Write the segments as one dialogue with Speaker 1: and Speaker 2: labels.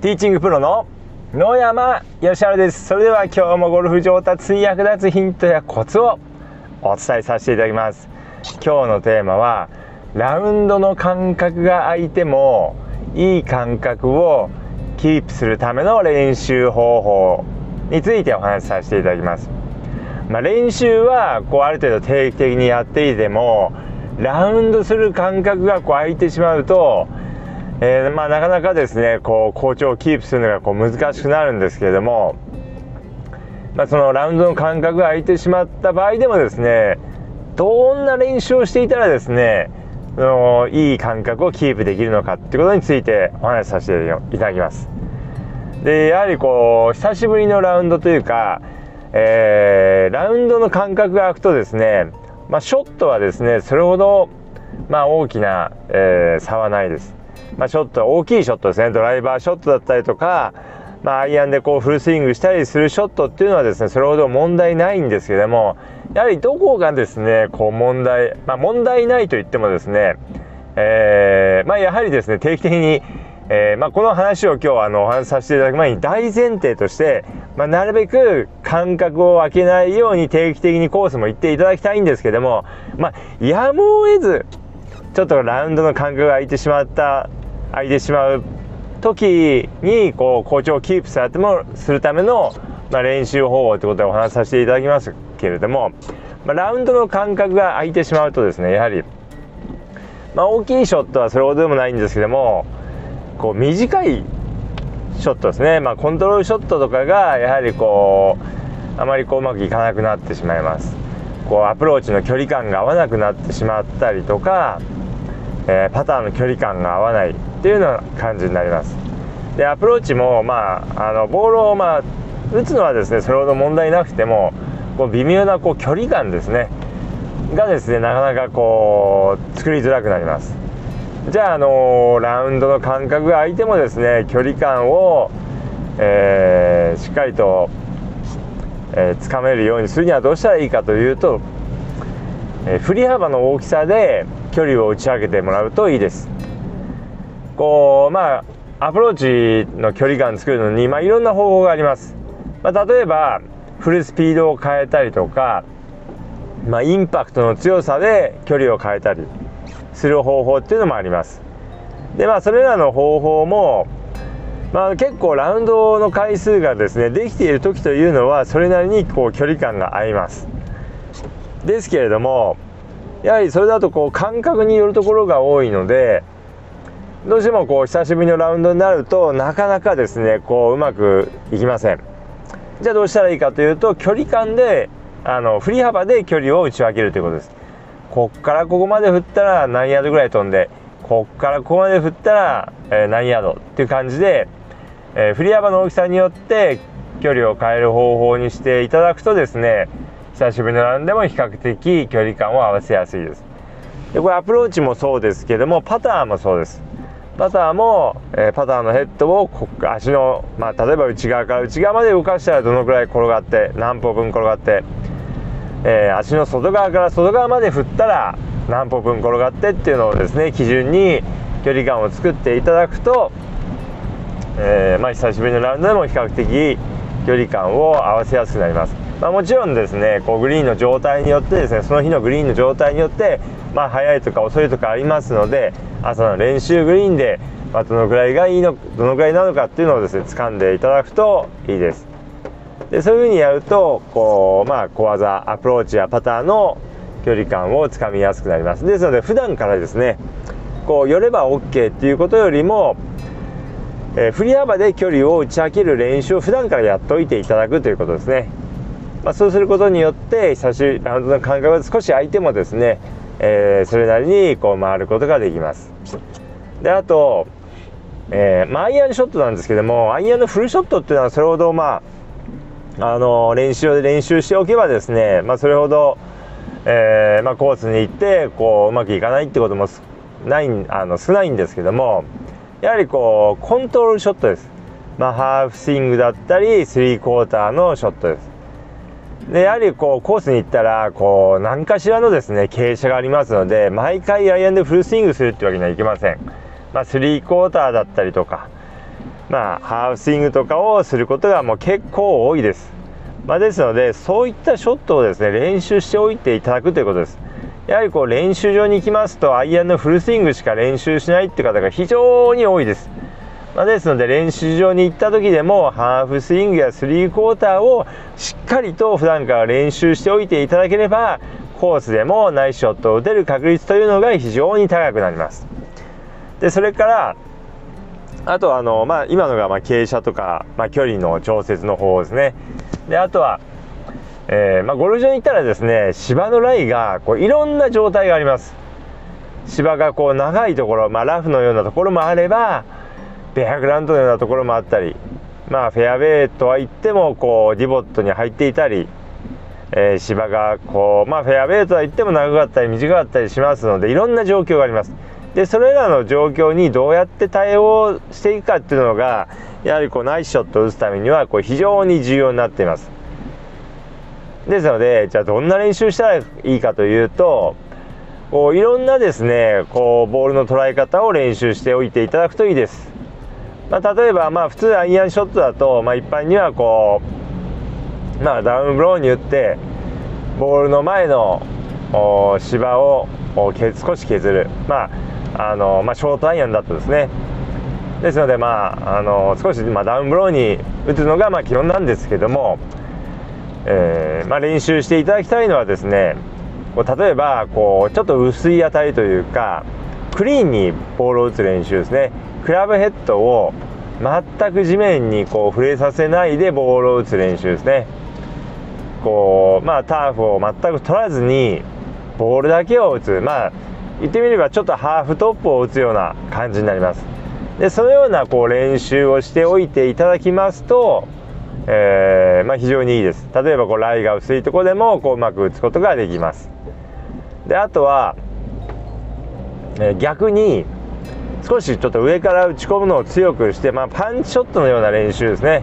Speaker 1: ティーチングプロの野山義晴です。それでは今日もゴルフ上達に役立つヒントやコツをお伝えさせていただきます。今日のテーマはラウンドの感覚が空いてもいい感覚をキープするための練習方法についてお話しさせていただきます。まあ、練習はこうある程度定期的にやっていてもラウンドする感覚がこう空いてしまうとえー、まあ、なかなかですねこう好調をキープするのがこう難しくなるんですけれども、まあ、そのラウンドの感覚が空いてしまった場合でもですねどんな練習をしていたらですねそのいい感覚をキープできるのかってことについてお話しさせていただきます。でやはりこう久しぶりのラウンドというか、えー、ラウンドの感覚が空くとですね、まあ、ショットはですねそれほど、まあ、大きな、えー、差はないです。まあ、ショット大きいショットですね。ドライバーショットだったりとか、まあ、アイアンでこうフルスイングしたりするショットっていうのはですねそれほど問題ないんですけどもやはりどこがですねこう問題、まあ、問題ないと言ってもですね、えー、まあ、やはりですね定期的にえー、まあ、この話を今日あのお話しさせていただく前に大前提として、まあ、なるべく間隔を空けないように定期的にコースも行っていただきたいんですけども、まあ、やむを得ずちょっとラウンドの間隔が空いてしまった空いてしまう時にこう好調をキープされてもするための、まあ、練習方法ということでお話しさせていただきますけれども、まあ、ラウンドの間隔が空いてしまうとですねやはり、まあ、大きいショットはそれほどでもないんですけどもこう短いショットですね、まあ、コントロールショットとかがやはりこうあまりこううまくいかなくなってしまいます。こうアプローチの距離感が合わなくなってしまったりとか、えー、パターの距離感が合わないっていうような感じになります。でアプローチもまああのボールをまあ打つのはですねそれほど問題なくてもこう微妙なこう距離感ですね。がですねなかなかこう作りづらくなります。じゃあ、あのー、ラウンドの間隔が空いてもですね距離感を、えー、しっかりと、えー、つかめるようにするにはどうしたらいいかというと、え振り幅の大きさで距離を打ち上げてもらうといいです。こうまあアプローチの距離感作るのに、まあ、いろんな方法があります、まあ、例えばフルスピードを変えたりとか、まあ、インパクトの強さで距離を変えたりする方法っていうのもあります。でまあそれらの方法もまあ、結構ラウンドの回数がですねできている時というのはそれなりにこう距離感が合います。ですけれどもやはりそれだとこう感覚によるところが多いのでどうしてもこう久しぶりのラウンドになるとなかなかですねこううまくいきません。じゃあどうしたらいいかというと距離感であの振り幅で距離を打ち分けるということです。こっからここまで振ったら何ヤードぐらい飛んでこっからここまで振ったら、え、何ヤードっていう感じで、え、振り幅の大きさによって距離を変える方法にしていただくとですね久しぶりのランでも比較的距離感を合わせやすいです。でこれアプローチもそうですけどもパターもそうです。パターも、えー、パターのヘッドを足の、まあ、例えば内側から内側まで動かしたらどのくらい転がって何歩分転がって、えー、足の外側から外側まで振ったら何歩分転がってっていうのをですね基準に距離感を作っていただくと、えー、まあ、久しぶりのラウンドでも比較的距離感を合わせやすくなります。まあ、もちろんですねこうグリーンの状態によってですねその日のグリーンの状態によって、まあ、速いとか遅いとかありますので朝の練習グリーンで、まあ、どのぐらいがいいのどのぐらいなのかっていうのをですね掴んでいただくといいです。でそういうふうにやるとこう、まあ、小技アプローチやパターの距離感をつかみやすくなります。ですので普段からですねこう寄れば OK っていうことよりもえー、振り幅で距離を打ち分ける練習を普段からやっておいていただくということですね。まあ、そうすることによって久しぶりラウンドの間隔が少し空いてもですね、えー、それなりにこう回ることができます。であと、えーまあ、アイアンショットなんですけどもアイアンのフルショットっていうのはそれほどまああの練習で練習しておけばですね、まあ、それほど、えーまあ、コースに行ってこううまくいかないってこともないあの少ないんですけどもやはりこうコントロールショットです、まあ、ハーフスイングだったりスリークォーターのショットです。でやはりこうコースに行ったらこう何かしらのですね傾斜がありますので毎回アイアンでフルスイングするってわけにはいきません、まあ、スリークォーターだったりとか、まあ、ハーフスイングとかをすることがもう結構多いです。まあ、ですのでそういったショットをですね練習しておいていただくということです。やはりこう練習場に行きますとアイアンのフルスイングしか練習しないって方が非常に多いです。まあ、ですので練習場に行った時でもハーフスイングやスリークォーターをしっかりと普段から練習しておいていただければコースでもナイスショットを打てる確率というのが非常に高くなります。でそれからあとあの、まあ、今のがま傾斜とか、まあ、距離の調節の方ですね。であとは、えー、まあ、ゴルフ場に行ったらですね芝のライがこういろんな状態があります。芝がこう長いところ、ま、ラフのようなところもあればベアグラウンドのようなところもあったり、まあ、フェアウェイとは言ってもこうディボットに入っていたり、えー、芝がこう、まあ、フェアウェイとは言っても長かったり短かったりしますのでいろんな状況があります。でそれらの状況にどうやって対応していくかっていうのがやはりこうナイスショットを打つためにはこう非常に重要になっています。ですのでじゃあどんな練習したらいいかというとこういろんなですねこうボールの捉え方を練習しておいていただくといいです。まあ、例えばまあ普通アイアンショットだと、まあ、一般にはこう、まあ、ダウンブローに打ってボールの前の芝を少し削る、まああのまあ、ショートアイアンだとですね。ですので、まあ、あの少し、まあ、ダウンブローに打つのが、まあ、基本なんですけども、えまあ、練習していただきたいのはですねこう例えばこうちょっと薄い当たりというかクリーンにボールを打つ練習ですね。クラブヘッドを全く地面にこう触れさせないでボールを打つ練習ですね。こうまあターフを全く取らずにボールだけを打つ。まあ言ってみればちょっとハーフトップを打つような感じになります。でそのようなこう練習をしておいていただきますと、えー、まあ、非常にいいです。例えばこうライが薄いとこでもこううまく打つことができます。であとは、えー、逆に少しちょっと上から打ち込むのを強くして、まあ、パンチショットのような練習ですね、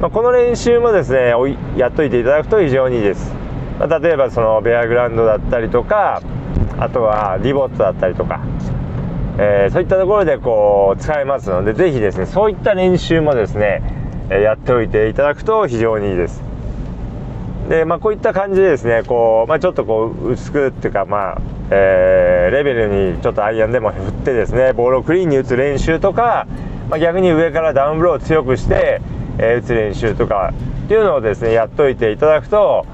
Speaker 1: まあ、この練習もですねやっといていただくと非常にいいです、まあ、例えばそのベアグラウンドだったりとかあとはリボットだったりとか、えー、そういったところでこう使えますのでぜひですねそういった練習もですねやっておいていただくと非常にいいですでまあこういった感じでですねこう、まあ、ちょっとこう薄くっていうかまあ、えー、レベルにちょっとアイアンでも振ってですねボールをクリーンに打つ練習とか、まあ、逆に上からダウンブローを強くして、えー、打つ練習とかっていうのをですねやっといていただくと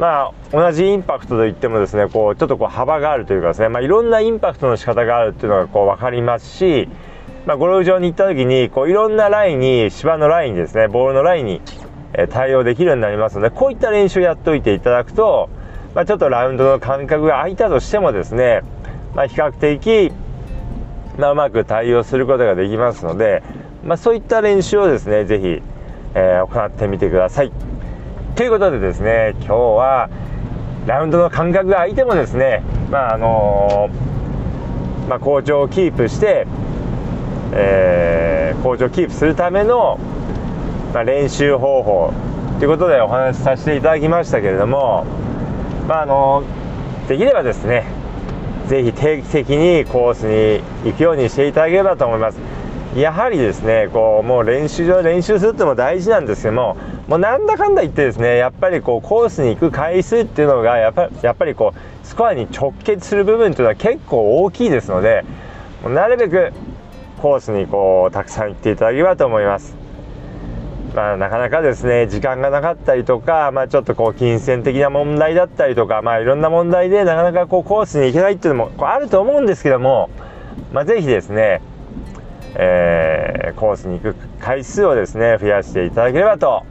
Speaker 1: まあ同じインパクトといってもですねこうちょっとこう幅があるというかですね、まあ、いろんなインパクトの仕方があるっていうのがこう分かりますし、まあ、ゴルフ場に行った時にこういろんなラインに芝のラインですねボールのラインに対応できるようになりますのでこういった練習をやっておいていただくと、まあ、ちょっとラウンドの間隔が空いたとしてもですね、まあ、比較的、まあ、うまく対応することができますので、まあ、そういった練習をですね是非、えー、行ってみてください。ということでですね今日はラウンドの間隔が空いてもですねまああのー、まあ、好調をキープして、えー、好調をキープするための、まあ、練習方法ということでお話しさせていただきましたけれどもまああの、できればですね是非定期的にコースに行くようにしていただければと思いますやはりですねこうもう練習場練習するっても大事なんですけどももうなんだかんだ言ってですねやっぱりこうコースに行く回数っていうのがやっぱやっぱりこうスコアに直結する部分っていうのは結構大きいですのでなるべくコースにこうたくさん行っていただければと思います。まあ、なかなかですね時間がなかったりとか、まあ、ちょっとこう金銭的な問題だったりとか、まあ、いろんな問題でなかなかこうコースに行けないっていうのもこうあると思うんですけども、まあ、ぜひですね、えー、コースに行く回数をですね増やしていただければと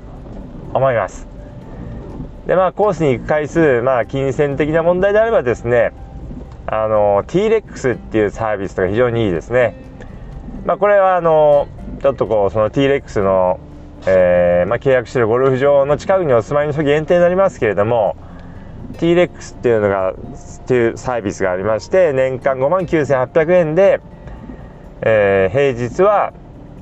Speaker 1: 思います。でまあコースに行く回数、まあ、金銭的な問題であればですねあの T-REX っていうサービスとか非常にいいですね。まあ、これはあのちょっとこうその T-REX の、えーまあ、契約してるゴルフ場の近くにお住まいの人限定になりますけれども T-REX っていうのがっていうサービスがありまして年間5万9800円で、えー、平日は、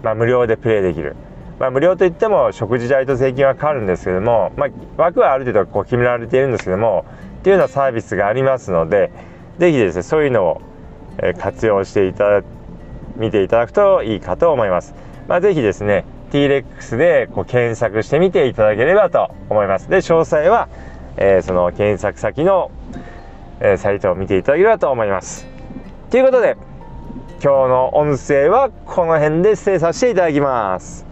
Speaker 1: まあ、無料でプレーできるまあ、無料といっても食事代と税金はかかるんですけども、まあ、枠はある程度こう決められているんですけどもっていうようなサービスがありますので是非ですねそういうのを活用していただ見ていただくといいかと思います。まあ、ぜひですね T-REX でこう検索してみていただければと思います。で詳細は、えー、その検索先の、えー、サイトを見ていただければと思います。ということで今日の音声はこの辺で失礼させていただきます。